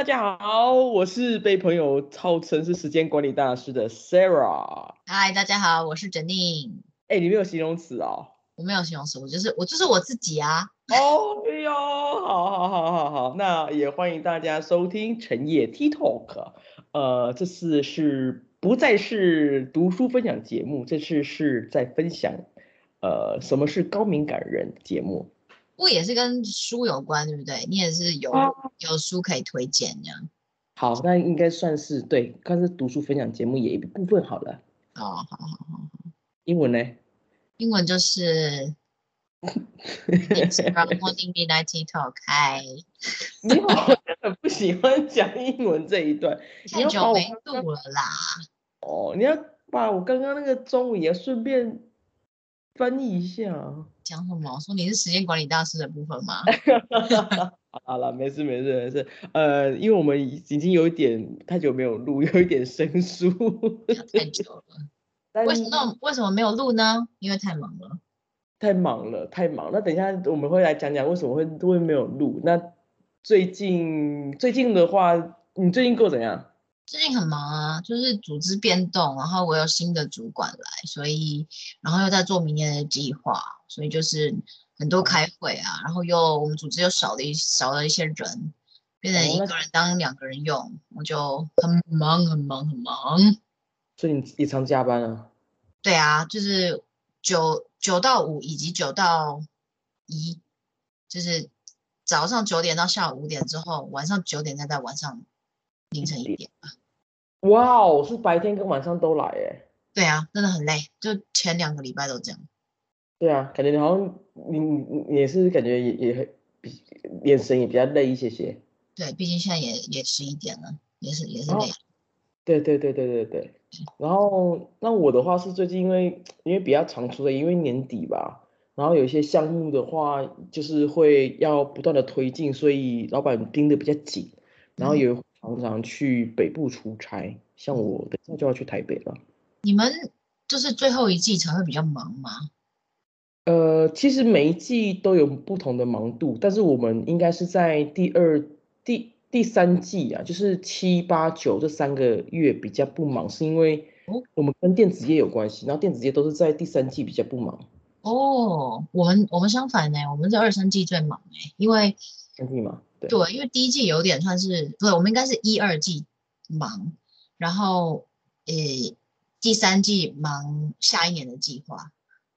大家好，我是被朋友号称是时间管理大师的 Sarah。嗨，大家好，我是 j e n n y。哎，你没有形容词哦？我没有形容词，我就是我就是我自己啊。哦哟，好好好好好，那也欢迎大家收听陈烨 T Talk。呃，这次是不再是读书分享节目，这次是在分享呃什么是高敏感人节目。不也是跟书有关，对不对？你也是有有书可以推荐这样。好，那应该算是对，但是读书分享节目也一部分好了。哦，好好好好。英文呢？英文就是。Morning Midnight Talk，嗨。你好，真的不喜欢讲英文这一段，太久没录了啦。哦，你要把我刚刚那个中文也顺便翻译一下。讲什么？说你是时间管理大师的部分吗？好了，没事没事没事。呃，因为我们已经有一点太久没有录，有一点生疏。太久了。为什么为什么没有录呢？因为太忙了。太忙了，太忙。那等一下我们会来讲讲为什么会会没有录。那最近最近的话，你最近过怎样？最近很忙啊，就是组织变动，然后我有新的主管来，所以然后又在做明年的计划，所以就是很多开会啊，然后又我们组织又少了一少了一些人，变成一个人当两个人用，我就很忙很忙很忙。所以你也常加班啊？对啊，就是九。九到五以及九到一，就是早上九点到下午五点之后，晚上九点再到晚上凌晨一点吧。哇哦，是白天跟晚上都来哎。对啊，真的很累，就前两个礼拜都这样。对啊，感觉你好像你你也是感觉也也比眼神也比较累一些些。对，毕竟现在也也十一点了，也是也是累。对对对对对对。然后，那我的话是最近因为因为比较常出的，因为年底吧，然后有一些项目的话，就是会要不断的推进，所以老板盯得比较紧，然后也常常去北部出差，像我等下就要去台北了。你们就是最后一季才会比较忙吗？呃，其实每一季都有不同的忙度，但是我们应该是在第二第。第三季啊，就是七八九这三个月比较不忙，是因为我们跟电子业有关系，然后电子业都是在第三季比较不忙。哦，我们我们相反呢，我们在二三季最忙哎，因为三季嘛，对，对，因为第一季有点算是，对，我们应该是一二季忙，然后呃第三季忙下一年的计划，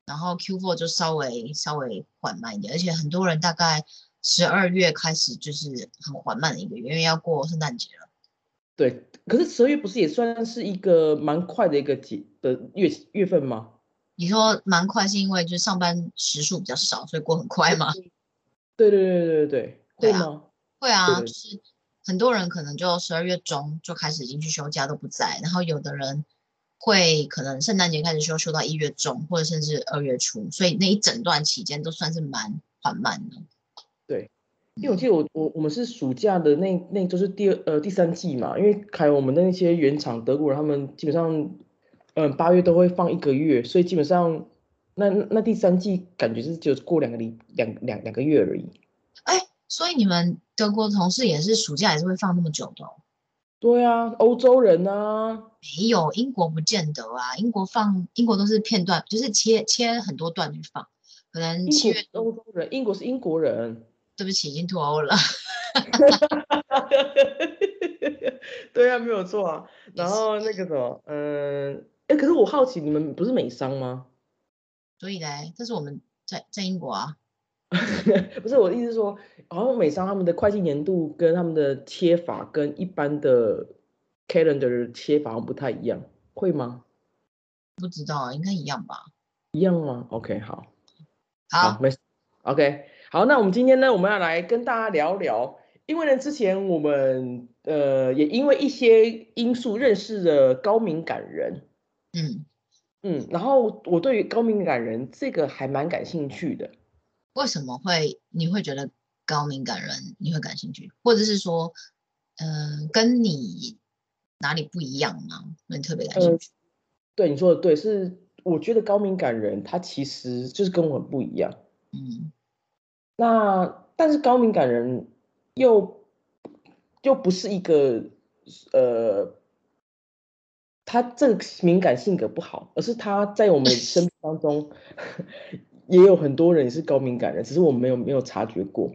然后 Q four 就稍微稍微缓慢一点，而且很多人大概。十二月开始就是很缓慢的一个月，因为要过圣诞节了。对，可是十二月不是也算是一个蛮快的一个节的月月份吗？你说蛮快是因为就是上班时数比较少，所以过很快吗？对对对对对对，会吗？会啊，就是很多人可能就十二月中就开始已经去休假都不在，然后有的人会可能圣诞节开始休，休到一月中或者甚至二月初，所以那一整段期间都算是蛮缓慢的。对，因为我记得我我我们是暑假的那那就是第二呃第三季嘛，因为开我们的那些原厂德国人他们基本上，嗯八月都会放一个月，所以基本上那那第三季感觉是只有过两个礼两两两个月而已。哎，所以你们德国同事也是暑假也是会放那么久的？对啊，欧洲人啊，没有英国不见得啊，英国放英国都是片段，就是切切很多段去放，可能七月欧洲人，英国是英国人。对不起，已经脱欧了。对啊，没有错啊。然后那个什么，嗯，哎，可是我好奇，你们不是美商吗？所以嘞，这是我们在在英国啊。不是我的意思是说，好像美商他们的会计年度跟他们的切法跟一般的 calendar 切法不太一样，会吗？不知道，应该一样吧？一样吗？OK，好。好，没事。OK。好，那我们今天呢，我们要来跟大家聊聊，因为呢，之前我们呃也因为一些因素认识了高敏感人，嗯嗯，然后我对于高敏感人这个还蛮感兴趣的。为什么会你会觉得高敏感人你会感兴趣，或者是说，嗯，跟你哪里不一样吗？你特别感兴趣？对，你说的对，是我觉得高敏感人他其实就是跟我很不一样，嗯。那但是高敏感人又又不是一个呃，他这个敏感性格不好，而是他在我们生命当中也有很多人是高敏感的，只是我们没有没有察觉过。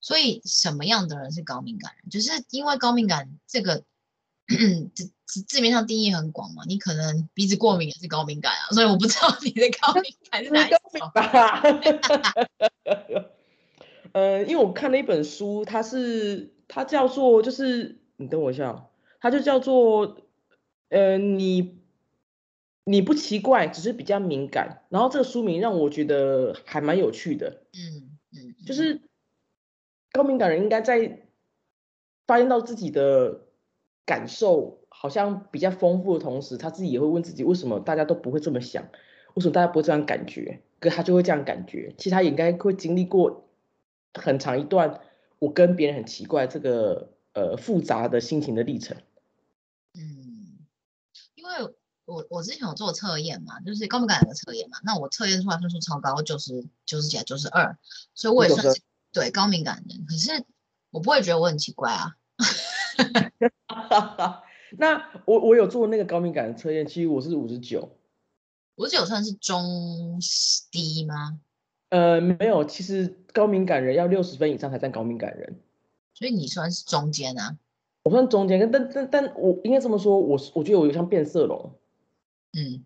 所以什么样的人是高敏感人？就是因为高敏感这个 字字字面上定义很广嘛，你可能鼻子过敏也是高敏感啊，所以我不知道你的高敏感是哪一种。吧？呃，因为我看了一本书，它是它叫做就是你等我一下哦，它就叫做呃你你不奇怪，只是比较敏感。然后这个书名让我觉得还蛮有趣的，嗯嗯，就是高敏感人应该在发现到自己的感受好像比较丰富的同时，他自己也会问自己，为什么大家都不会这么想？为什么大家不会这样感觉？可他就会这样感觉。其实他也应该会经历过很长一段我跟别人很奇怪这个呃复杂的心情的历程。我我之前有做测验嘛，就是高敏感的测验嘛，那我测验出来分数超高，九十九十几、九十二，所以我也算是对高敏感人。可是我不会觉得我很奇怪啊。那我我有做那个高敏感的测验，其实我是五十九。五十九算是中低吗？呃，没有，其实高敏感人要六十分以上才算高敏感人。所以你算是中间啊？我算中间，但但但我应该这么说，我我觉得我有像变色龙。嗯，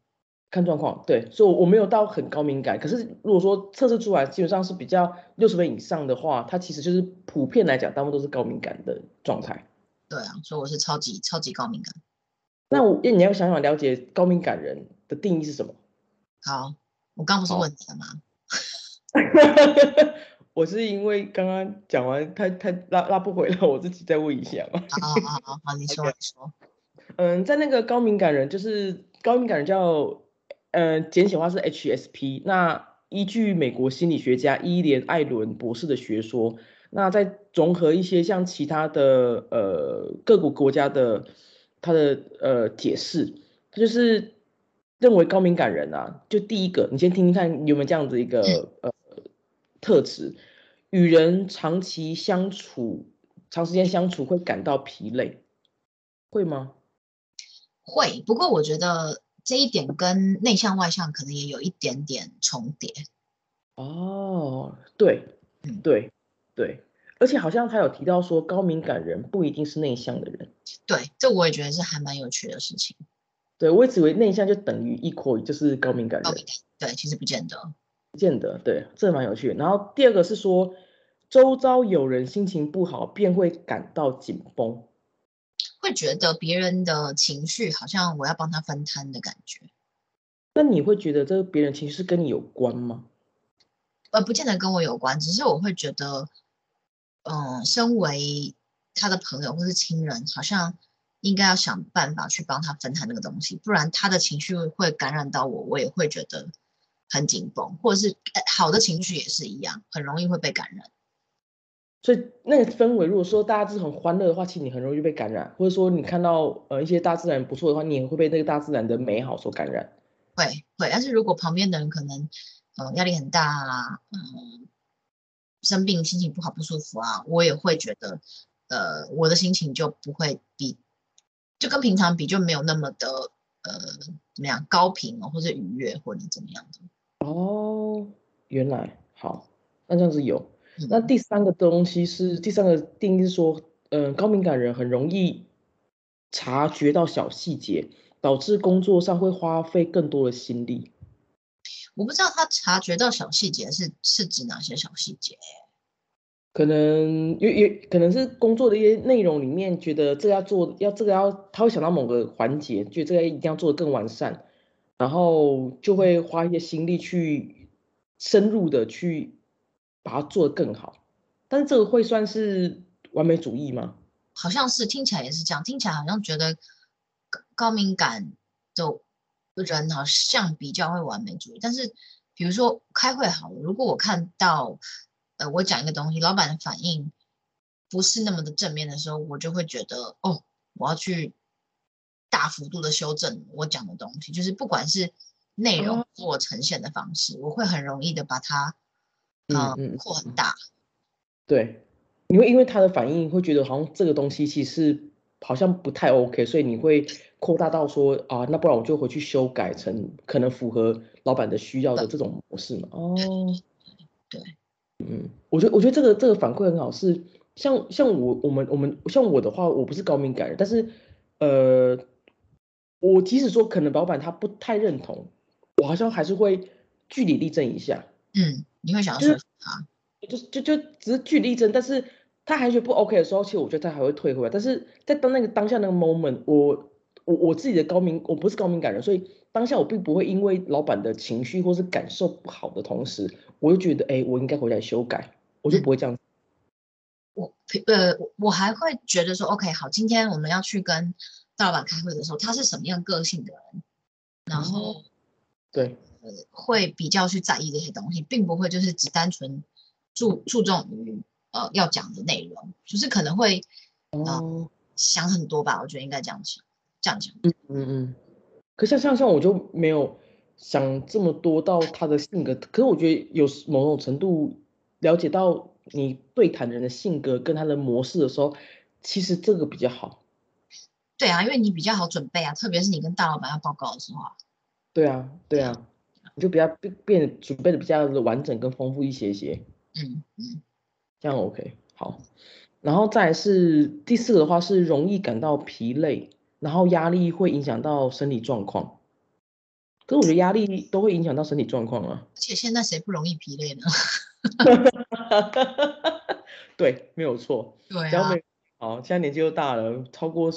看状况，对，所以我没有到很高敏感。可是如果说测试出来基本上是比较六十分以上的话，它其实就是普遍来讲，大部分都是高敏感的状态。对啊，所以我是超级超级高敏感。那我你要想想了解高敏感人的定义是什么？好，我刚不是问你了吗？我是因为刚刚讲完，他他拉拉不回来，我自己再问一下嘛。好好好好，你说 你说。嗯，在那个高敏感人，就是高敏感人叫，呃，简写话是 HSP。那依据美国心理学家伊莲艾伦博士的学说，那再综合一些像其他的呃各国国家的他的呃解释，他就是认为高敏感人啊，就第一个，你先听听看有没有这样子一个呃特质，与人长期相处、长时间相处会感到疲累，会吗？会，不过我觉得这一点跟内向外向可能也有一点点重叠。哦，对，对，对，而且好像他有提到说，高敏感人不一定是内向的人。对，这我也觉得是还蛮有趣的事情。对，我一直以为内向就等于 equal 就是高敏感人。对，其实不见得，不见得。对，这蛮有趣的。然后第二个是说，周遭有人心情不好，便会感到紧绷。会觉得别人的情绪好像我要帮他分摊的感觉。那你会觉得这个别人情绪是跟你有关吗？呃，不见得跟我有关，只是我会觉得，嗯，身为他的朋友或是亲人，好像应该要想办法去帮他分摊那个东西，不然他的情绪会感染到我，我也会觉得很紧绷，或者是好的情绪也是一样，很容易会被感染。所以那个氛围，如果说大家是很欢乐的话，其实你很容易被感染；或者说你看到呃一些大自然不错的话，你也会被那个大自然的美好所感染。会会，但是如果旁边的人可能呃压力很大啊，嗯，生病心情不好不舒服啊，我也会觉得呃我的心情就不会比就跟平常比就没有那么的呃怎么样高频哦，或者愉悦或者怎么样的。哦，原来好，那这样子有。那第三个东西是第三个定义是说，嗯，高敏感人很容易察觉到小细节，导致工作上会花费更多的心力。我不知道他察觉到小细节是是指哪些小细节？可能也也可能是工作的一些内容里面，觉得这个要做，要这个要他会想到某个环节，觉得这个一定要做的更完善，然后就会花一些心力去深入的去。把它做得更好，但是这个会算是完美主义吗？好像是，听起来也是这样，听起来好像觉得高高敏感的人好像比较会完美主义。但是比如说开会好了，如果我看到呃我讲一个东西，老板的反应不是那么的正面的时候，我就会觉得哦，我要去大幅度的修正我讲的东西，就是不管是内容或呈现的方式，我会很容易的把它。嗯嗯，扩很大，对，你会因为他的反应会觉得好像这个东西其实好像不太 OK，所以你会扩大到说啊，那不然我就回去修改成可能符合老板的需要的这种模式嘛。哦，对，嗯，我觉得我觉得这个这个反馈很好，是像像我我们我们像我的话，我不是高敏感人，但是呃，我即使说可能老板他不太认同，我好像还是会据理力争一下。嗯，你会想要说他，就就就只是据理力争，但是。他还觉得不 OK 的时候，其实我觉得他还会退回来。但是在当那个当下那个 moment，我我我自己的高敏，我不是高敏感人，所以当下我并不会因为老板的情绪或是感受不好的同时，我就觉得哎，我应该回来修改，我就不会这样。我呃，我还会觉得说 OK，好，今天我们要去跟大老板开会的时候，他是什么样个性的人，然后对，呃，会比较去在意这些东西，并不会就是只单纯注注重于。呃，要讲的内容就是可能会，哦，想很多吧，我觉得应该这样想，这样讲。嗯嗯嗯。可像像像我就没有想这么多到他的性格，可是我觉得有某种程度了解到你对谈人的性格跟他的模式的时候，其实这个比较好。对啊，因为你比较好准备啊，特别是你跟大老板要报告的时候。对啊，对啊，你就比较变变准备的比较的完整跟丰富一些些。嗯嗯。这样 OK 好，然后再是第四个的话是容易感到疲累，然后压力会影响到身体状况。可是我觉得压力都会影响到身体状况啊。而且现在谁不容易疲累呢？对，没有错。对啊。好，现在年纪又大了，超过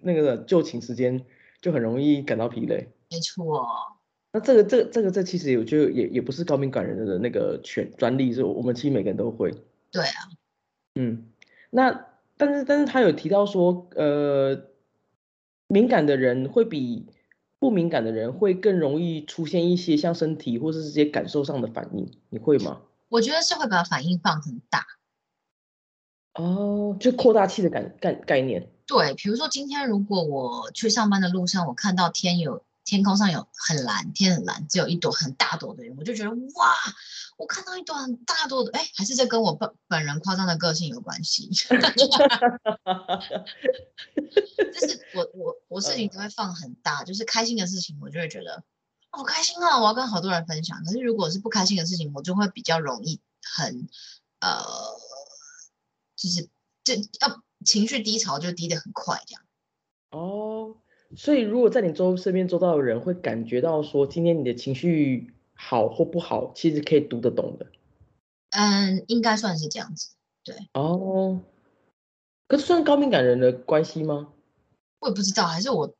那个就寝时间就很容易感到疲累。没错。那这个这这个这其实我觉得也也不是高敏感人的那个权专利，是我们其实每个人都会。对啊，嗯，那但是但是他有提到说，呃，敏感的人会比不敏感的人会更容易出现一些像身体或是这些感受上的反应，你会吗？我觉得是会把反应放很大，哦，就扩大器的感概概念。对，比如说今天如果我去上班的路上，我看到天有。天空上有很蓝，天很蓝，只有一朵很大朵的云，我就觉得哇，我看到一朵很大朵的，哎，还是这跟我本本人夸张的个性有关系。就是我我我事情都会放很大，就是开心的事情，我就会觉得好开心啊，我要跟好多人分享。可是如果是不开心的事情，我就会比较容易很呃，就是这要情绪低潮就低的很快这样。哦。所以，如果在你周身边周到的人会感觉到说，今天你的情绪好或不好，其实可以读得懂的。嗯，应该算是这样子。对。哦。可是算高敏感人的关系吗？我也不知道，还是我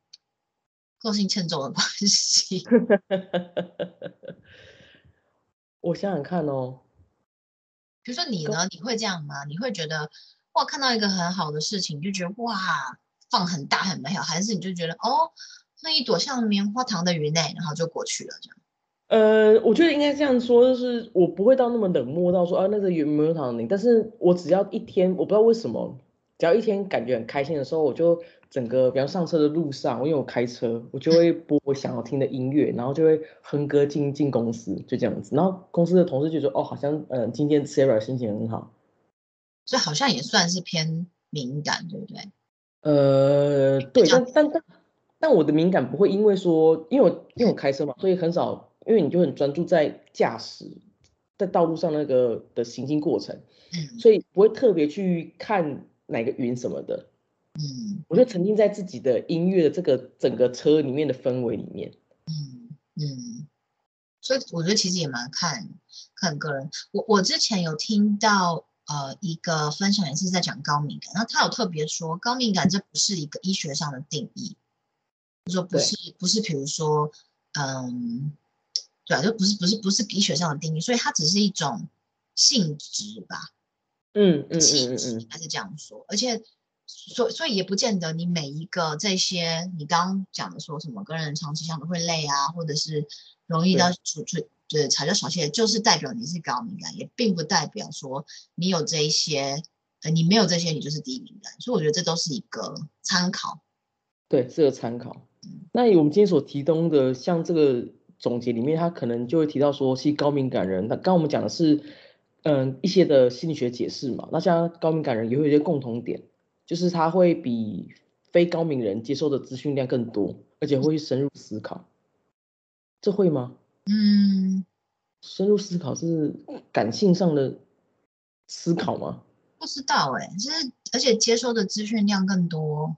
个性欠揍的关系。我想想看哦。比如说你呢？你会这样吗？你会觉得哇，看到一个很好的事情，就觉得哇。放很大很美好，还是你就觉得哦，那一朵像棉花糖的云呢，然后就过去了这样。呃，我觉得应该这样说，就是我不会到那么冷漠到说啊，那个云棉花糖的，但是我只要一天，我不知道为什么，只要一天感觉很开心的时候，我就整个，比方上车的路上，我因为我开车，我就会播我想要听的音乐，然后就会哼歌进进公司，就这样子。然后公司的同事就说，哦，好像嗯，今天 Sarah 心情很好，所以好像也算是偏敏感，对不对？呃，对，但但但但我的敏感不会因为说，因为我因为我开车嘛，所以很少，因为你就很专注在驾驶，在道路上那个的行进过程，所以不会特别去看哪个云什么的，嗯，我就沉浸在自己的音乐的这个整个车里面的氛围里面，嗯嗯，所以我觉得其实也蛮看看个人，我我之前有听到。呃，一个分享也是在讲高敏感，那他有特别说，高敏感这不是一个医学上的定义，就说不是不是，比如说，嗯，对啊，就不是不是不是医学上的定义，所以它只是一种性质吧，嗯嗯嗯嗯，他是这样说，而且所所以也不见得你每一个这些你刚刚讲的说什么跟人长期相处会累啊，或者是容易到处处。对，吵架吵气就是代表你是高敏感，也并不代表说你有这一些，呃，你没有这些，你就是低敏感。所以我觉得这都是一个参考。对，是个参考。那我们今天所提供的，像这个总结里面，他可能就会提到说，是高敏感人。那刚我们讲的是嗯一些的心理学解释嘛。那像高敏感人也会有一些共同点，就是他会比非高敏人接受的资讯量更多，而且会去深入思考。这会吗？嗯，深入思考是感性上的思考吗？不知道哎、就是而且接收的资讯量更多，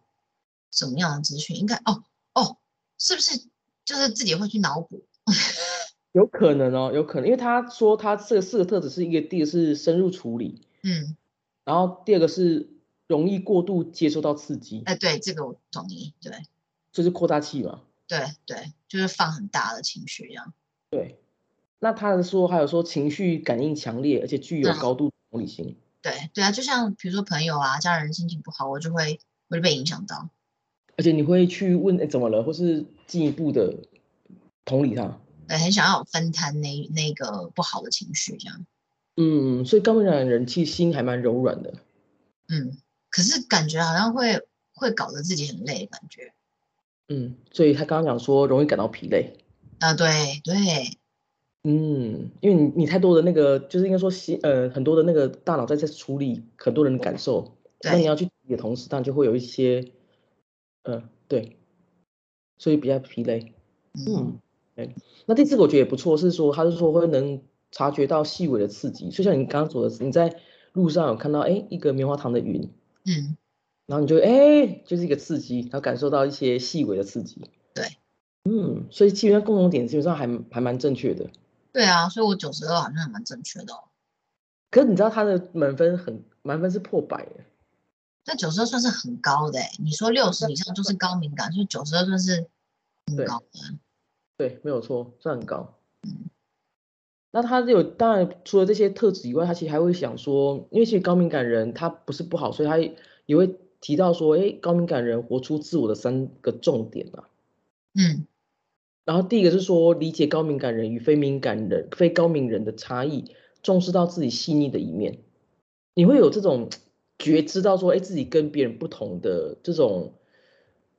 什么样的资讯？应该哦哦，是不是就是自己会去脑补？有可能哦，有可能，因为他说他这四个特质是一个，第一个是深入处理，嗯，然后第二个是容易过度接收到刺激，哎，对，这个我同意，对就是扩大器嘛。对对，就是放很大的情绪一样。对，那他的说还有说情绪感应强烈，而且具有嗯高度同理心。对对啊，就像比如说朋友啊、家人心情不好，我就会我就被影响到。而且你会去问哎怎么了，或是进一步的同理他。对，很想要分摊那那个不好的情绪这样。嗯，所以高敏感的人其实心还蛮柔软的。嗯，可是感觉好像会会搞得自己很累，感觉。嗯，所以他刚刚讲说容易感到疲累。啊，对对，嗯，因为你你太多的那个，就是应该说心呃很多的那个大脑在在处理很多人的感受，那你要去处理的同时，当然就会有一些，呃，对，所以比较疲累。嗯嗯，对。那第四个我觉得也不错，是说他是说会能察觉到细微的刺激，就像你刚刚说的，你在路上有看到哎一个棉花糖的云，嗯，然后你就哎就是一个刺激，然后感受到一些细微的刺激。对，嗯，所以基本上共同点基本上还还蛮正确的。对啊，所以我九十二好像还蛮正确的哦。可是你知道他的满分很满分是破百耶，但九十二算是很高的欸，你说六十以上就是高敏感，所以九十二算是很高的。对，没有错，算很高。那他有当然除了这些特质以外，他其实还会想说，因为其实高敏感人他不是不好，所以他也会提到说，哎，高敏感人活出自我的三个重点啊。嗯然后第一个是说，理解高敏感人与非敏感人、非高敏人的差异，重视到自己细腻的一面。你会有这种觉知到说，哎，自己跟别人不同的这种，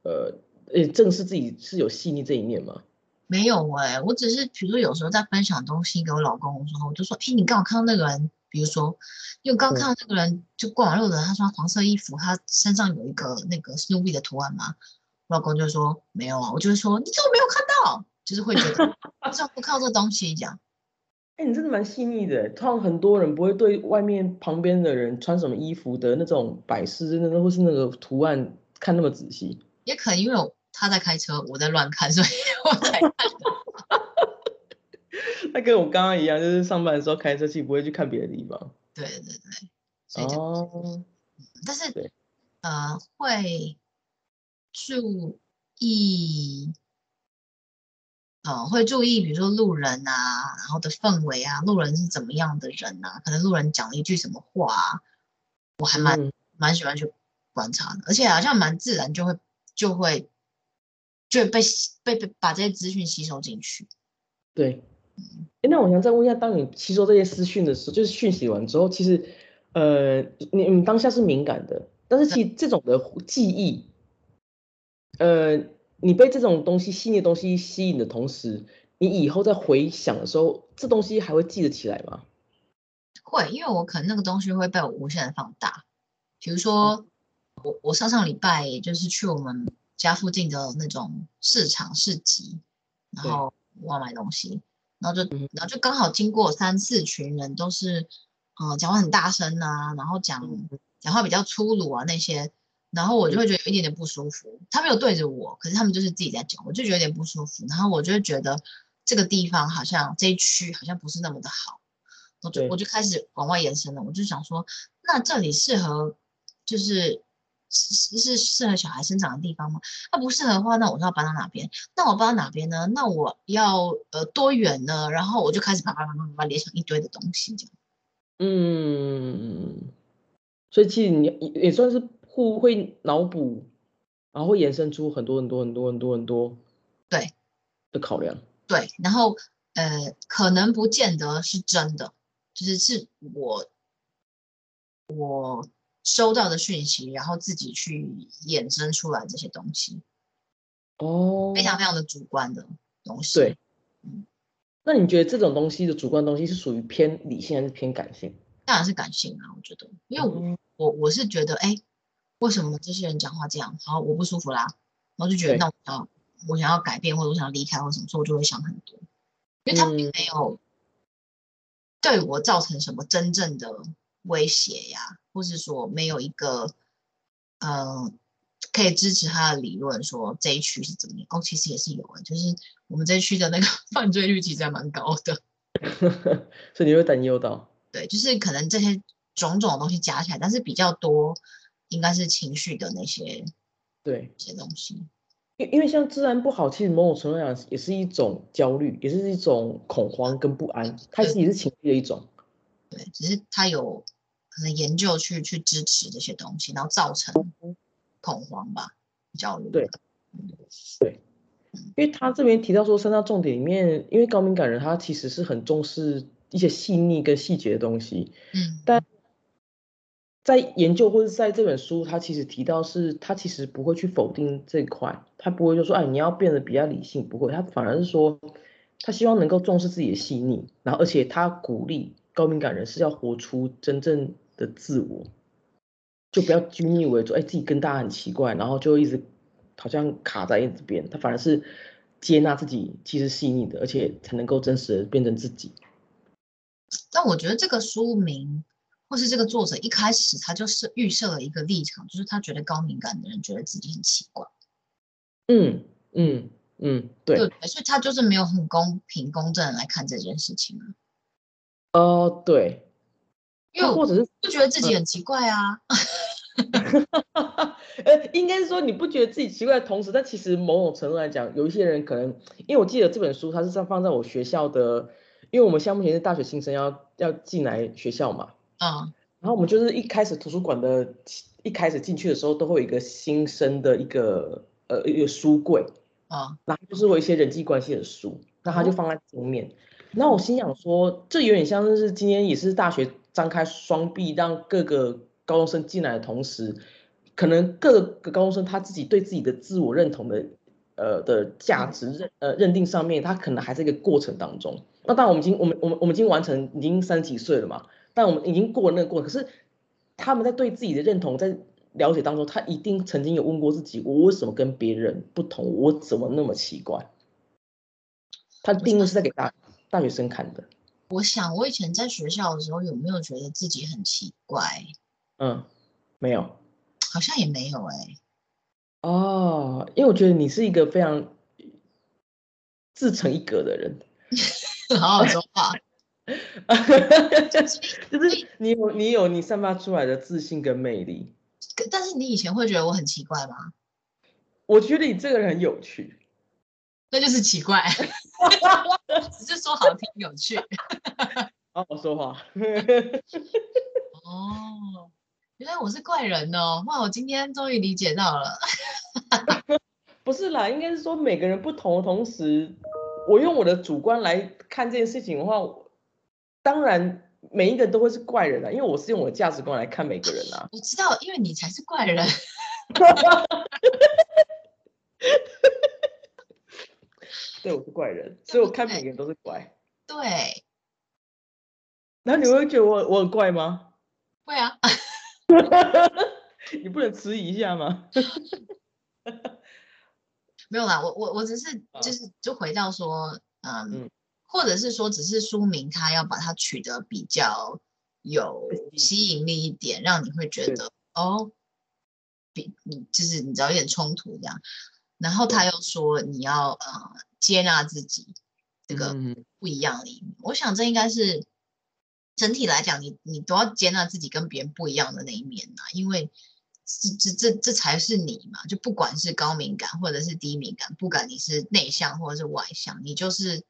呃，呃，正视自己是有细腻这一面吗？没有哎、我只是比如说有时候在分享东西给我老公的时候，我就说，哎，你刚好看到那个人，比如说，因为我刚嗯看到那个人就过马路的人，他穿黄色衣服，他身上有一个那个 Snoopy 的图案嘛，我老公就说没有啊，我就会说你怎么没有看到？就是会觉得你怎么不看到这个东西这样。哎，你真的蛮细腻的。通常很多人不会对外面旁边的人穿什么衣服的那种摆饰，真的或是那个图案看那么仔细。也可能因为我他在开车，我在乱看，所以我才看的。那跟我刚刚一样，就是上班的时候开车，去不会去看别的地方。对对对，所以就哦，但是对呃会注意，呃会注意，比如说路人啊，然后的氛围啊，路人是怎么样的人啊，可能路人讲了一句什么话啊，我还蛮、嗯蛮喜欢去观察的，而且好像蛮自然就会就会就会被吸被被把这些资讯吸收进去。对。哎，那我想再问一下，当你吸收这些资讯的时候，就是讯息完之后，其实，呃，你你当下是敏感的，但是其实这种的记忆，呃，你被这种东西细腻的东西吸引的同时，你以后在回想的时候，这东西还会记得起来吗？会，因为我可能那个东西会被我无限的放大。比如说，我我上上礼拜就是去我们家附近的那种市场市集，然后我要买东西，然后就嗯然后就刚好经过三四群人，都是呃讲话很大声啊，然后讲嗯讲话比较粗鲁啊那些，然后我就会觉得有一点点不舒服。他没有对着我，可是他们就是自己在讲，我就觉得有点不舒服。然后我就会觉得这个地方好像这一区好像不是那么的好，我就我就开始往外延伸了。我就想说，那这里适合就是是是适合小孩生长的地方吗？那不适合的话，那我就要搬到哪边？那我搬到哪边呢？那我要呃多远呢？然后我就开始啪啪啪啪啪联想一堆的东西，这样。嗯，所以其实你也也算是互会脑补，然后会延伸出很多很多很多很多很多对的考量。对，然后呃，可能不见得是真的，就是是我我收到的讯息，然后自己去衍生出来这些东西，哦，非常非常的主观的东西。对嗯，那你觉得这种东西的主观东西是属于偏理性还是偏感性？当然是感性啊，我觉得，因为我我我是觉得，哎，为什么这些人讲话这样？好，我不舒服啦，然后就觉得，那我要我想要改变，或者我想离开，或什么，所以我就会想很多，因为他并没有对我造成什么真正的威胁呀，或是说没有一个，嗯。可以支持他的理论，说这一区是怎么样？哦，其实也是有的，就是我们这一区的那个 犯罪率其实还蛮高的，所以你会担忧到？对，就是可能这些种种的东西加起来，但是比较多应该是情绪的那些，对，一些东西。因因为像治安不好，其实某种程度上也是一种焦虑，也是一种恐慌跟不安，它其实也是情绪的一种。对，只是它有可能研究去去支持这些东西，然后造成。恐慌吧，焦虑。对，对，因为他这边提到说三大重点里面，因为高敏感人他其实是很重视一些细腻跟细节的东西。嗯。但在研究或者在这本书，他其实提到是，他其实不会去否定这一块，他不会就说，哎，你要变得比较理性，不会，他反而是说，他希望能够重视自己的细腻，然后而且他鼓励高敏感人是要活出真正的自我。就不要拘泥为主，哎，自己跟大家很奇怪，然后就一直好像卡在这边。他反而是接纳自己，其实细腻的，而且才能够真实的变成自己。但我觉得这个书名或是这个作者一开始他就是预设了一个立场，就是他觉得高敏感的人觉得自己很奇怪。嗯嗯嗯，对。对，所以他就是没有很公平公正来看这件事情啊。哦，对。因为或者是不觉得自己很奇怪啊。呃，应该是说你不觉得自己奇怪的同时，但其实某种程度来讲，有一些人可能，因为我记得这本书它是在放在我学校的，因为我们现在目前是大学新生要要进来学校嘛，嗯，然后我们就是一开始图书馆的一开始进去的时候，都会有一个新生的一个呃一个书柜，啊，然后就是我一些人际关系的书，那他就放在前面，然后我心想说，这有点像是今天也是大学张开双臂让各个。高中生进来的同时，可能各个高中生他自己对自己的自我认同的呃的价值认呃认定上面，他可能还在一个过程当中。那当然，我们已经我们我们我们已经完成，已经三十几岁了嘛。但我们已经过了那个过程，可是他们在对自己的认同在了解当中，他一定曾经有问过自己：我为什么跟别人不同？我怎么那么奇怪？他定位是在给大大学生看的。我想，我以前在学校的时候，有没有觉得自己很奇怪？嗯，没有，好像也没有哎。哦，因为我觉得你是一个非常自成一格的人，好好说话。就是你有你有你散发出来的自信跟魅力。但是你以前会觉得我很奇怪吗？我觉得你这个人很有趣。那就是奇怪，只是说好听有趣。好好说话。哦。原来我是怪人哦！哇，我今天终于理解到了。不是啦，应该是说每个人不同的同时，我用我的主观来看这件事情的话，当然每一个人都会是怪人啊，因为我是用我的价值观来看每个人啊。我知道，因为你才是怪人。对，我是怪人，所以我看每个人都是怪。对。那你会觉得我我很怪吗？会啊。你不能迟疑一下吗？没有啦，我我我只是就是就回到说，嗯，或者是说，只是书名他要把它取得比较有吸引力一点，让你会觉得哦，比你就是你知道有点冲突这样。然后他又说你要呃接纳自己这个不一样的一面，我想这应该是。整体来讲，你你都要接纳自己跟别人不一样的那一面呐，因为这这这这才是你嘛。就不管是高敏感或者是低敏感，不管你是内向或者是外向，你就是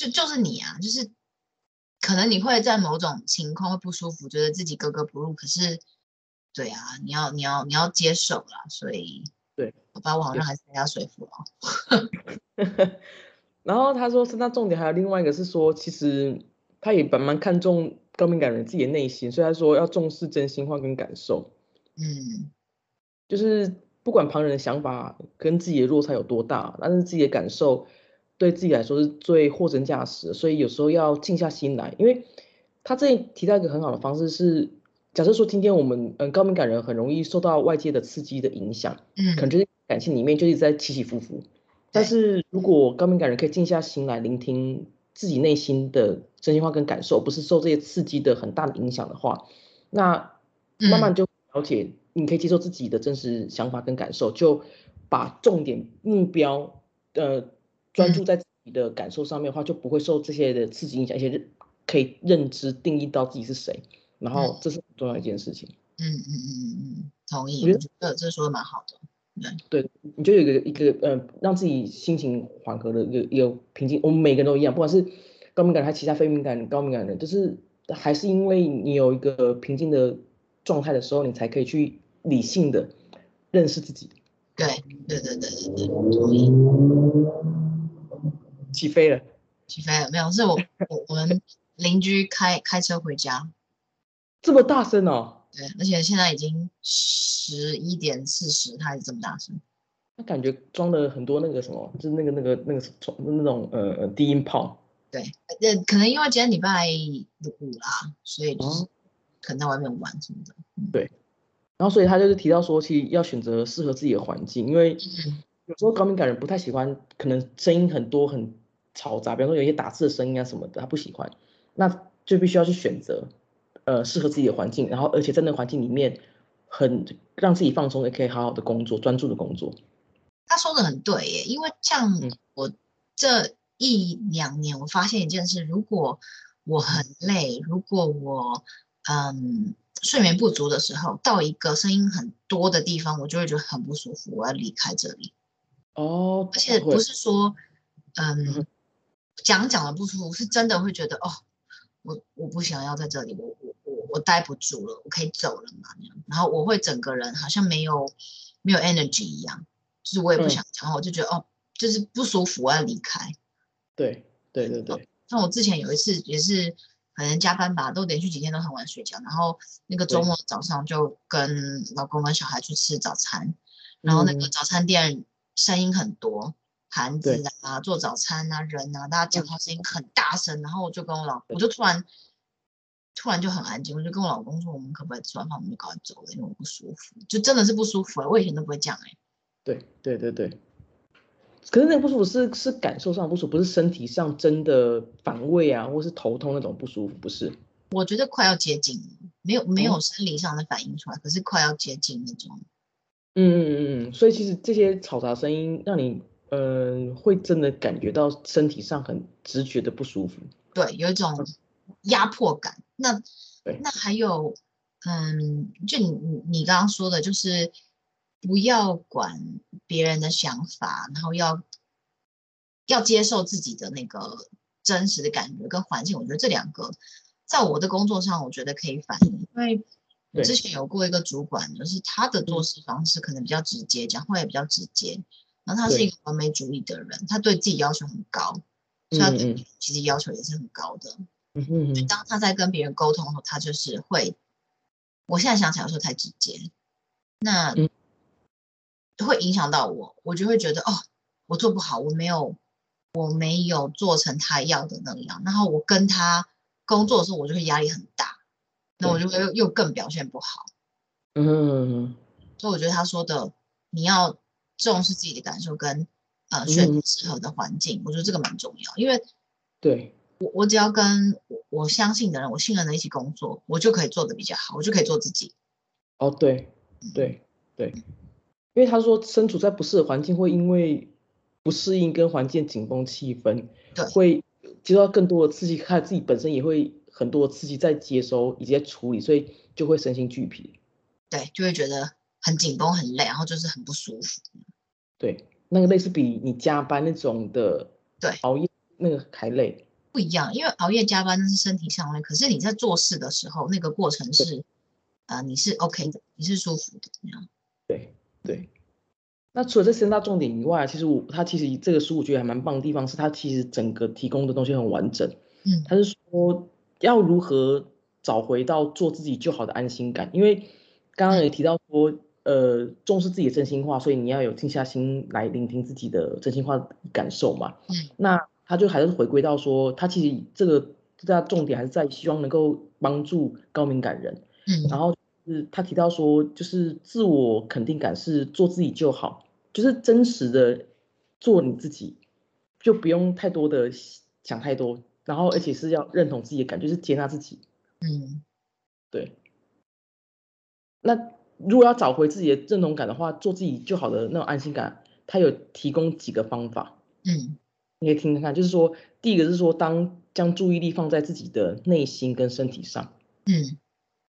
就就是你啊，就是可能你会在某种情况会不舒服，觉得自己格格不入。可是，对啊，你要你要你要接受啦。所以，对，我把我好像还是被他说服了。然后他说，是那重点还有另外一个是说，其实。他也蛮蛮看重高敏感人自己的内心，所以他说要重视真心话跟感受。嗯，就是不管旁人的想法跟自己的落差有多大，但是自己的感受对自己来说是最货真价实的，所以有时候要静下心来。因为他这里提到一个很好的方式是，假设说今天我们嗯高敏感人很容易受到外界的刺激的影响，嗯，可能就是感情里面就一直在起起伏伏。但是如果高敏感人可以静下心来聆听自己内心的真心话跟感受，不是受这些刺激的很大的影响的话，那慢慢就了解，你可以接受自己的真实想法跟感受，就把重点目标呃专注在自己的感受上面的话，就不会受这些的刺激影响，而且可以认知定义到自己是谁，然后这是很重要一件事情。嗯嗯嗯嗯嗯，同意，我觉得这说的蛮好的。对，你就有一个一个呃，让自己心情缓和的一个一个平静。我们每个人都一样，不管是高敏感还是其他非敏感高敏感的，就是还是因为你有一个平静的状态的时候，你才可以去理性的认识自己。对对对对对对，同意。起飞了，起飞了没有？是我我我们邻居开开车回家，这么大声哦！对，而且现在已经十一点四十，他还是这么大声。他感觉装了很多那个什么，就是那个那个那个那种呃呃低音炮。对，呃，可能因为今天礼拜五啦，所以就是可能在外面玩什么的。对，然后所以他就是提到说，其实要选择适合自己的环境，因为有时候高敏感人不太喜欢，可能声音很多很嘈杂，比方说有一些打字的声音啊什么的，他不喜欢，那就必须要去选择呃适合自己的环境，然后而且在那个环境里面很让自己放松，也可以好好的工作，专注的工作。他说的很对耶，因为像我这一两年，我发现一件事：如果我很累，如果我嗯睡眠不足的时候，到一个声音很多的地方，我就会觉得很不舒服，我要离开这里。哦，而且不是说嗯讲讲的不舒服，是真的会觉得哦，我我不想要在这里，我我我我待不住了，我可以走了嘛？那样，然后我会整个人好像没有没有 energy 一样。就是我也不想讲，我就觉得哦，就是不舒服，我要离开。对对对对。像我之前有一次也是，可能加班吧，都连续几天都很晚睡觉，然后那个周末早上就跟老公跟小孩去吃早餐，然后那个早餐店声音很多，盘子啊、做早餐啊、人啊，大家讲话声音很大声，然后我就跟我老，我就突然突然就很安静，我就跟我老公说，我们可不可以吃完饭我们就赶快走了，因为我不舒服，就真的是不舒服了。我以前都不会这样哎。对对对对，可是那个不舒服是是感受上不舒服，不是身体上真的反胃啊，或是头痛那种不舒服，不是。我觉得快要接近，没有没有生理上的反应出来，可是快要接近那种。嗯嗯嗯嗯，所以其实这些嘈杂声音让你嗯会真的感觉到身体上很直觉的不舒服。对，有一种压迫感。那那还有嗯，就你你你刚刚说的，就是。不要管别人的想法，然后要要接受自己的那个真实的感觉跟环境。我觉得这两个在我的工作上，我觉得可以反映。因为我之前有过一个主管，就是他的做事方式可能比较直接，讲话也比较直接。然后他是一个完美主义的人，他对自己要求很高，所以他对其实要求也是很高的。嗯嗯当他在跟别人沟通的时候，他就是会，我现在想起来说太直接。那会影响到我，我就会觉得哦，我做不好，我没有，我没有做成他要的那样。然后我跟他工作的时候，我就会压力很大，那我就会又更表现不好。嗯，所以我觉得他说的，你要重视自己的感受跟呃选择适合的环境，我觉得这个蛮重要。因为对我我只要跟我相信的人，我信任的一起工作，我就可以做的比较好，我就可以做自己。哦，对对对。因为他说，身处在不适的环境，会因为不适应跟环境紧绷气氛，对，会接受到更多的刺激，他自己本身也会很多刺激在接收以及在处理，所以就会身心俱疲。对，就会觉得很紧绷、很累，然后就是很不舒服。对，那个累是比你加班那种的，对，熬夜那个还累。不一样，因为熬夜加班那是身体上累，可是你在做事的时候，那个过程是，啊，你是 OK 的，你是舒服的，那样。对。对，那除了这三大重点以外，其实我他其实这个书我觉得还蛮棒的地方是，他其实整个提供的东西很完整。嗯，他是说要如何找回到做自己就好的安心感，因为刚刚也提到说，呃重视自己的真心话，所以你要有静下心来聆听自己的真心话感受嘛。嗯，那他就还是回归到说，他其实这个最大重点还是在希望能够帮助高敏感人。嗯，然后是他提到说，就是自我肯定感是做自己就好，就是真实的做你自己，就不用太多的想太多，然后而且是要认同自己的感觉，是接纳自己。嗯，对。那如果要找回自己的认同感的话，做自己就好的那种安心感，他有提供几个方法。嗯，你可以听听看，就是说，第一个是说，当将注意力放在自己的内心跟身体上。嗯。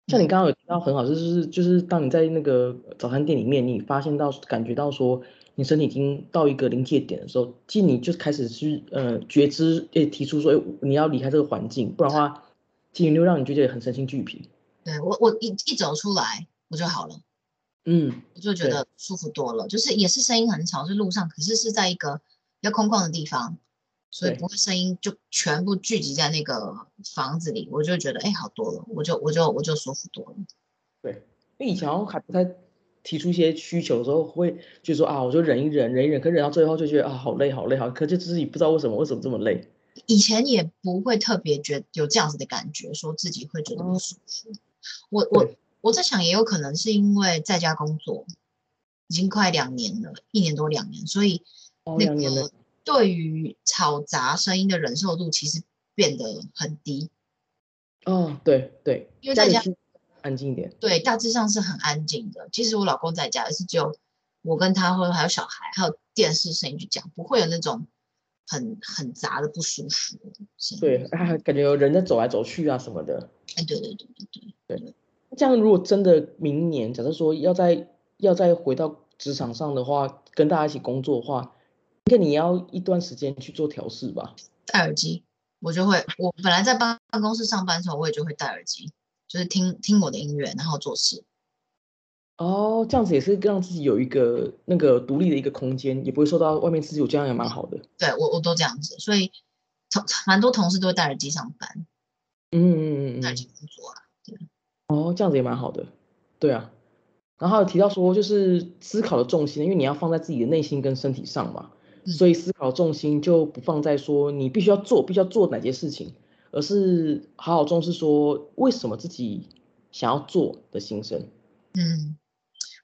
像你刚刚有提到很好，就是就是当你在那个早餐店里面，你发现到感觉到说你身体已经到一个临界点的时候，其实你就开始去呃觉知，诶提出说，诶你要离开这个环境，不然的话，其实就让你觉得很身心俱疲。对我我一一走出来我就好了，嗯，我就觉得舒服多了，就是也是声音很吵，是路上，可是是在一个比较空旷的地方。所以不会声音就全部聚集在那个房子里，我就觉得哎好多了，我就我就我就舒服多了。对，因为以前我还不太提出一些需求的时候，会就说啊，我就忍一忍，忍一忍，可忍到最后就觉得啊好累好累好，可就自己不知道为什么为什么这么累。以前也不会特别觉有这样子的感觉，说自己会觉得不舒服。我我我在想，也有可能是因为在家工作已经快两年了，一年多两年，所以那个。对于吵杂声音的忍受度其实变得很低。哦，对对，因为在家安静一点。对，大致上是很安静的。其实我老公在家也是只有我跟他，或者还有小孩，还有电视声音去讲，不会有那种很很杂的不舒服。对，啊，感觉有人在走来走去啊什么的。哎，对对对对对对。这样如果真的明年，假设说要再要再回到职场上的话，跟大家一起工作的话。应该你要一段时间去做调试吧。戴耳机，我就会，我本来在办办公室上班的时候，我也就会戴耳机，就是听听我的音乐，然后做事。哦，这样子也是让自己有一个那个独立的一个空间，也不会受到外面刺激，我这样也蛮好的。对我我都这样子，所以同蛮多同事都会戴耳机上班。嗯嗯嗯嗯。戴耳机工作啊。对。哦，这样子也蛮好的。对啊。然后提到说，就是思考的重心，因为你要放在自己的内心跟身体上嘛。所以思考重心就不放在说你必须要做，必须要做哪些事情，而是好好重视说为什么自己想要做的心声。嗯，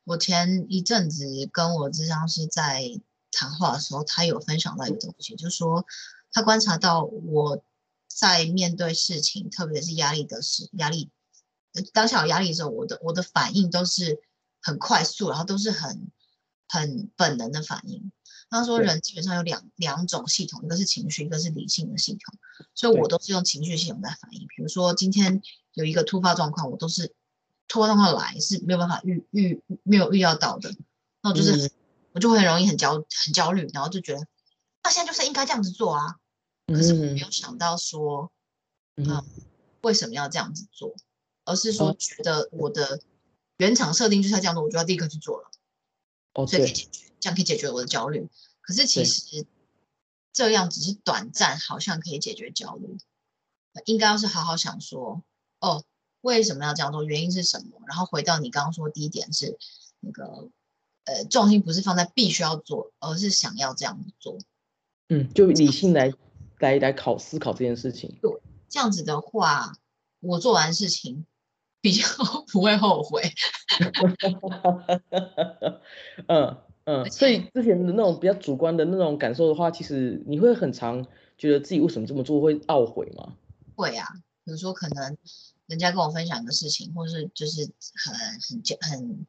我前一阵子跟我智商师在谈话的时候，他有分享到一个东西，就是说他观察到我在面对事情，特别是压力的时压力，当下有压力的时候，我的我的反应都是很快速，然后都是很很本能的反应。他说，人基本上有两两种系统，一个是情绪，一个是理性的系统。所以我都是用情绪系统在反应。比如说今天有一个突发状况，我都是突发状况来是没有办法预预没有预料到的，那我就是我就会很容易很焦很焦虑，然后就觉得那现在就是应该这样子做啊。可是我没有想到说，嗯，为什么要这样子做？而是说觉得我的原厂设定就是要这样做，我就要立刻去做了。哦，所以可以解决，这样可以解决我的焦虑。可是其实这样只是短暂，好像可以解决焦虑。应该要是好好想说，哦，为什么要这样做？原因是什么？然后回到你刚刚说第一点是那个，呃，重心不是放在必须要做，而是想要这样做。嗯，就理性来来来考思考这件事情。对，这样子的话，我做完事情。比较不会后悔，嗯嗯，所以之前的那种比较主观的那种感受的话，其实你会很常觉得自己为什么这么做会懊悔吗？会啊，比如说可能人家跟我分享一个事情，或是就是很很很，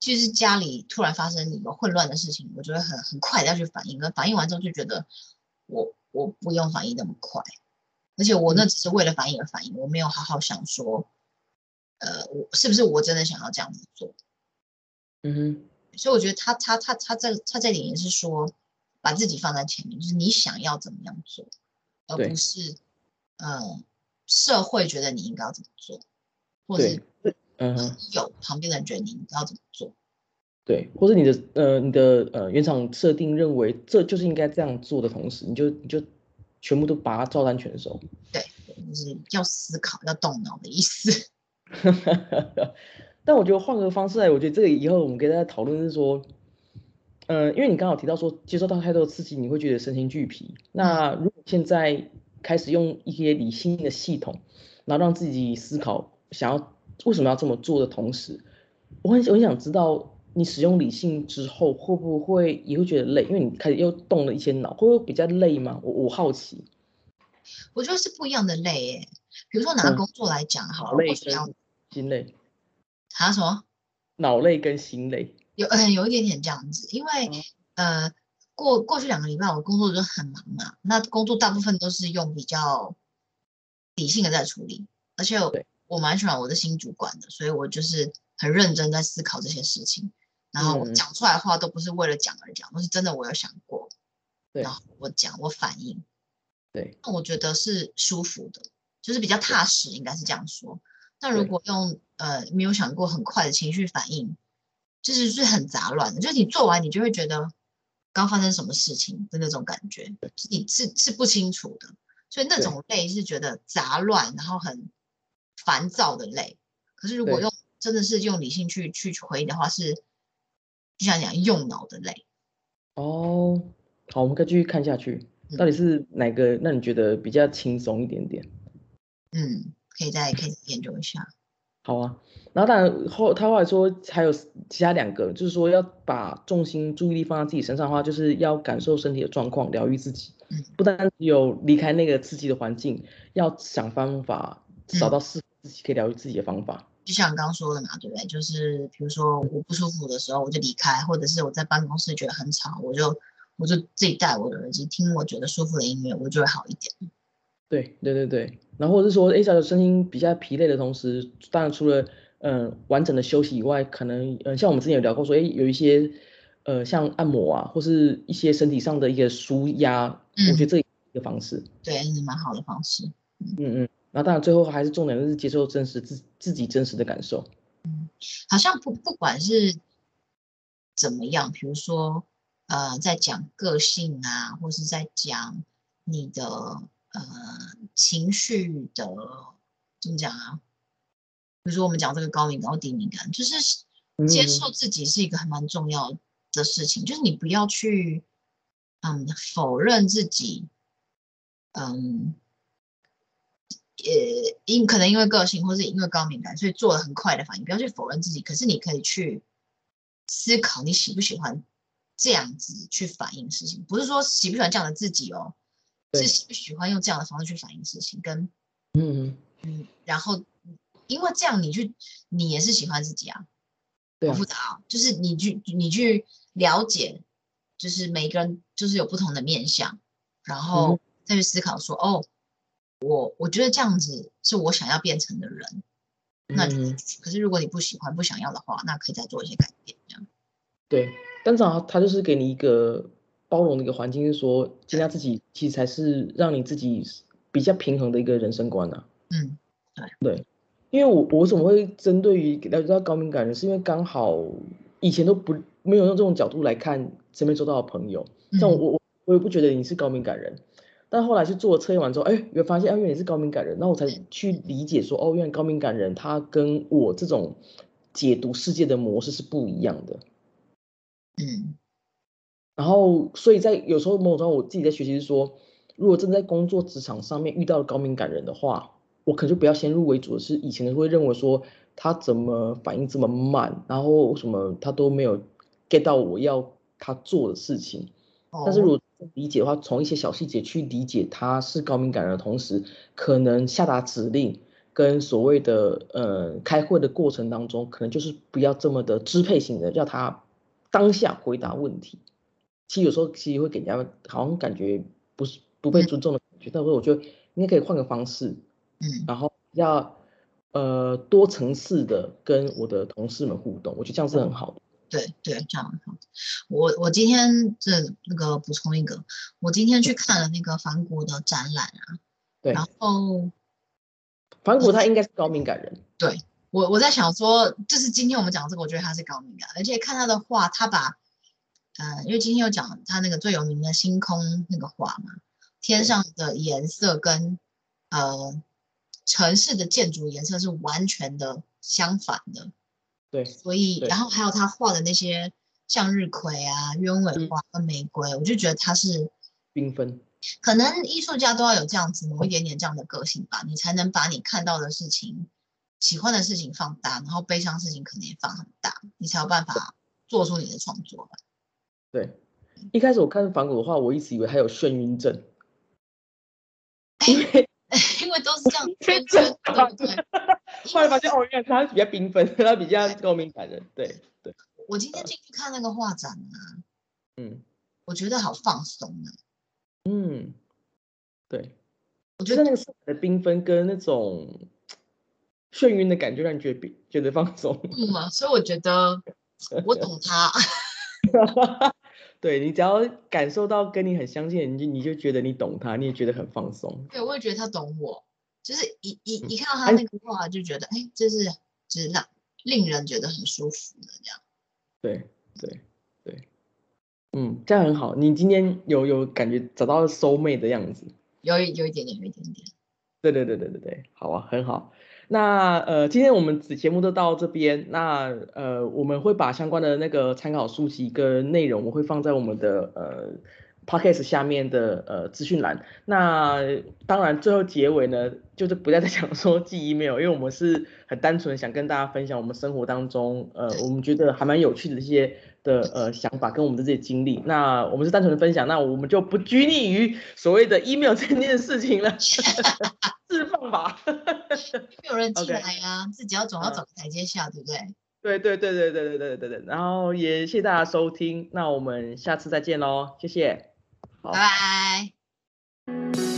就是家里突然发生一个混乱的事情，我觉得很很快要去反应，可反应完之后就觉得我我不用反应那么快。而且我那只是为了反应而反应，我没有好好想说，呃，我是不是我真的想要这样子做？嗯哼。所以我觉得他他他他这他这点也是说，把自己放在前面，就是你想要怎么样做，而不是，呃，社会觉得你应该要怎么做，或者是嗯有旁边的人觉得你应该要怎么做。对，或者你的呃你的呃原厂设定认为这就是应该这样做的同时，你就你就。全部都把它照单全收，对，就是要思考、要动脑的意思。但我觉得换个方式来，我觉得这个以后我们跟大家讨论是说，嗯、因为你刚好提到说接受到太多的刺激，你会觉得身心俱疲。那如果现在开始用一些理性的系统，然后让自己思考想要为什么要这么做的同时，我很我很想知道，你使用理性之后会不会也会觉得累？因为你开始又动了一些脑，会不会比较累吗？我我好奇。我觉得是不一样的累诶。比如说拿嗯工作来讲好累我想要心累，啊什么？脑累跟心累。有呃有一点点这样子，因为嗯呃过过去两个礼拜我工作就很忙嘛，那工作大部分都是用比较理性的在处理，而且我蛮喜欢我的新主管的，所以我就是很认真在思考这些事情，然后我嗯。讲出来的话都不是为了讲而讲，都是真的我有想过，对。然后我讲我反应，对，那我觉得是舒服的，就是比较踏实，应该是这样说。那如果用呃没有想过很快的情绪反应，就是是很杂乱的，就是你做完你就会觉得刚发生什么事情的那种感觉，你是是不清楚的，所以那种累是觉得杂乱，然后很烦躁的累。可是如果用真的是用理性去去回应的话，是就像讲用脑的累。哦，好，我们可以继续看下去，到底是哪个让你觉得比较轻松一点点？嗯，可以再可以研究一下。好啊，然后当然后他后来说还有其他两个，就是说要把重心注意力放在自己身上的话，就是要感受身体的状况，疗愈自己嗯，不单只有离开那个刺激的环境，要想方法找到适合自己可以疗愈自己的方法。就像你刚刚说的嘛，对不对？就是比如说我不舒服的时候，我就离开，或者是我在办公室觉得很吵，我就我就自己戴我的耳机听我觉得舒服的音乐，我就会好一点。对对对对，然后或者是说，哎，小的身心比较疲累的同时，当然除了嗯、呃完整的休息以外，可能嗯、呃像我们之前有聊过说，哎，有一些呃像按摩啊，或是一些身体上的一个舒压，我觉得这一个方式。对，是蛮好的方式。嗯嗯，然后当然最后还是重点就是接受真实自自己真实的感受。好像不不管是怎么样，比如说呃，在讲个性啊，或是在讲你的呃情绪的怎么讲啊？比如说我们讲这个高敏感或低敏感，就是接嗯受自己是一个还蛮重要的事情，就是你不要去嗯否认自己，嗯。呃，因可能因为个性，或是因为高敏感，所以做了很快的反应。不要去否认自己，可是你可以去思考，你喜不喜欢这样子去反应事情。不是说喜不喜欢这样的自己哦，是喜不喜欢用这样的方式去反应事情。跟嗯嗯，然后，因为这样你去，你也是喜欢自己啊。对啊好复，杂哦，就是你去你去了解，就是每个人就是有不同的面相，然后再去思考说，哦，我我觉得这样子是我想要变成的人，那就嗯可是如果你不喜欢不想要的话，那可以再做一些改变，这样。对，但是啊他就是给你一个包容的一个环境，是说接纳自己，其实才是让你自己比较平衡的一个人生观啊。嗯对，因为我我为什么会针对于了解到高敏感人，是因为刚好以前都不没有用这种角度来看身边周到的朋友，像我嗯我我也不觉得你是高敏感人，但后来去做了测验完之后，哎，原来发现啊，原来你是高敏感人，那我才去理解说，哦，原来高敏感人他跟我这种解读世界的模式是不一样的。嗯然后，所以在有时候某种程度，我自己在学习是说，如果真的在工作职场上面遇到了高敏感人的话，我可能就不要先入为主的是，以前的会认为说他怎么反应这么慢，然后为什么他都没有 get 到我要他做的事情。但是如哦果理解的话，从一些小细节去理解他是高敏感人的同时，可能下达指令跟所谓的呃开会的过程当中，可能就是不要这么的支配型的，要他当下回答问题。其实有时候其实会给人家好像感觉不是不被嗯尊重的感觉，但是我觉得应该可以换个方式，嗯然后要呃多层次的跟我的同事们互动，我觉得这样是很好的。对对，这样好。我我今天这那个补充一个，我今天去看了那个梵谷的展览啊，对，然后梵谷他应该是高敏感人，对我我在想说，就是今天我们讲这个，我觉得他是高敏感，而且看他的画，他把，呃，因为今天有讲他那个最有名的星空那个画嘛，天上的颜色跟呃城市的建筑颜色是完全的相反的，对，所以然后还有他画的那些向日葵啊、鸢尾嗯花跟玫瑰，我就觉得他是缤纷，可能艺术家都要有这样子某一点点这样的个性吧，你才能把你看到的事情、喜欢的事情放大，然后悲伤的事情可能也放很大，你才有办法做出你的创作吧。对。一开始我看仿古的话，我一直以为他有眩晕症，因为因为都是这样圈真圈，对不对？后来发现哦，原来他比较缤纷，他比较高敏感的，对对，我今天进去看那个画展啊，嗯我觉得好放松啊。嗯，对，我觉得那个色彩的缤纷跟那种眩晕的感觉，让你觉得比觉得放松。嗯啊，所以我觉得我懂他。对你只要感受到跟你很相近的人，你就你就觉得你懂他，你也觉得很放松。对，我也觉得他懂我，就是一一一看到他哎那个画，就觉得哎，这是就是让令人觉得很舒服的这样。对对对，嗯，这样很好。你今天有有感觉找到收妹的样子。有一有一点点，有一点点。对对对对对对，好啊，很好。那呃，今天我们节目就到这边，那呃，我们会把相关的那个参考书籍跟内容，我会放在我们的呃 podcast 下面的呃资讯栏。那当然，最后结尾呢，就是不要再讲说寄 email，因为我们是很单纯地想跟大家分享我们生活当中呃我们觉得还蛮有趣的一些的呃想法跟我们的这些经历。那我们是单纯的分享，那我们就不拘泥于所谓的 email 这件事情了，释放吧。没有人进来呀、自己要总要嗯找个台阶下，对不对？对对对对对对对对对，然后也谢谢大家收听，那我们下次再见喽，谢谢，好拜拜。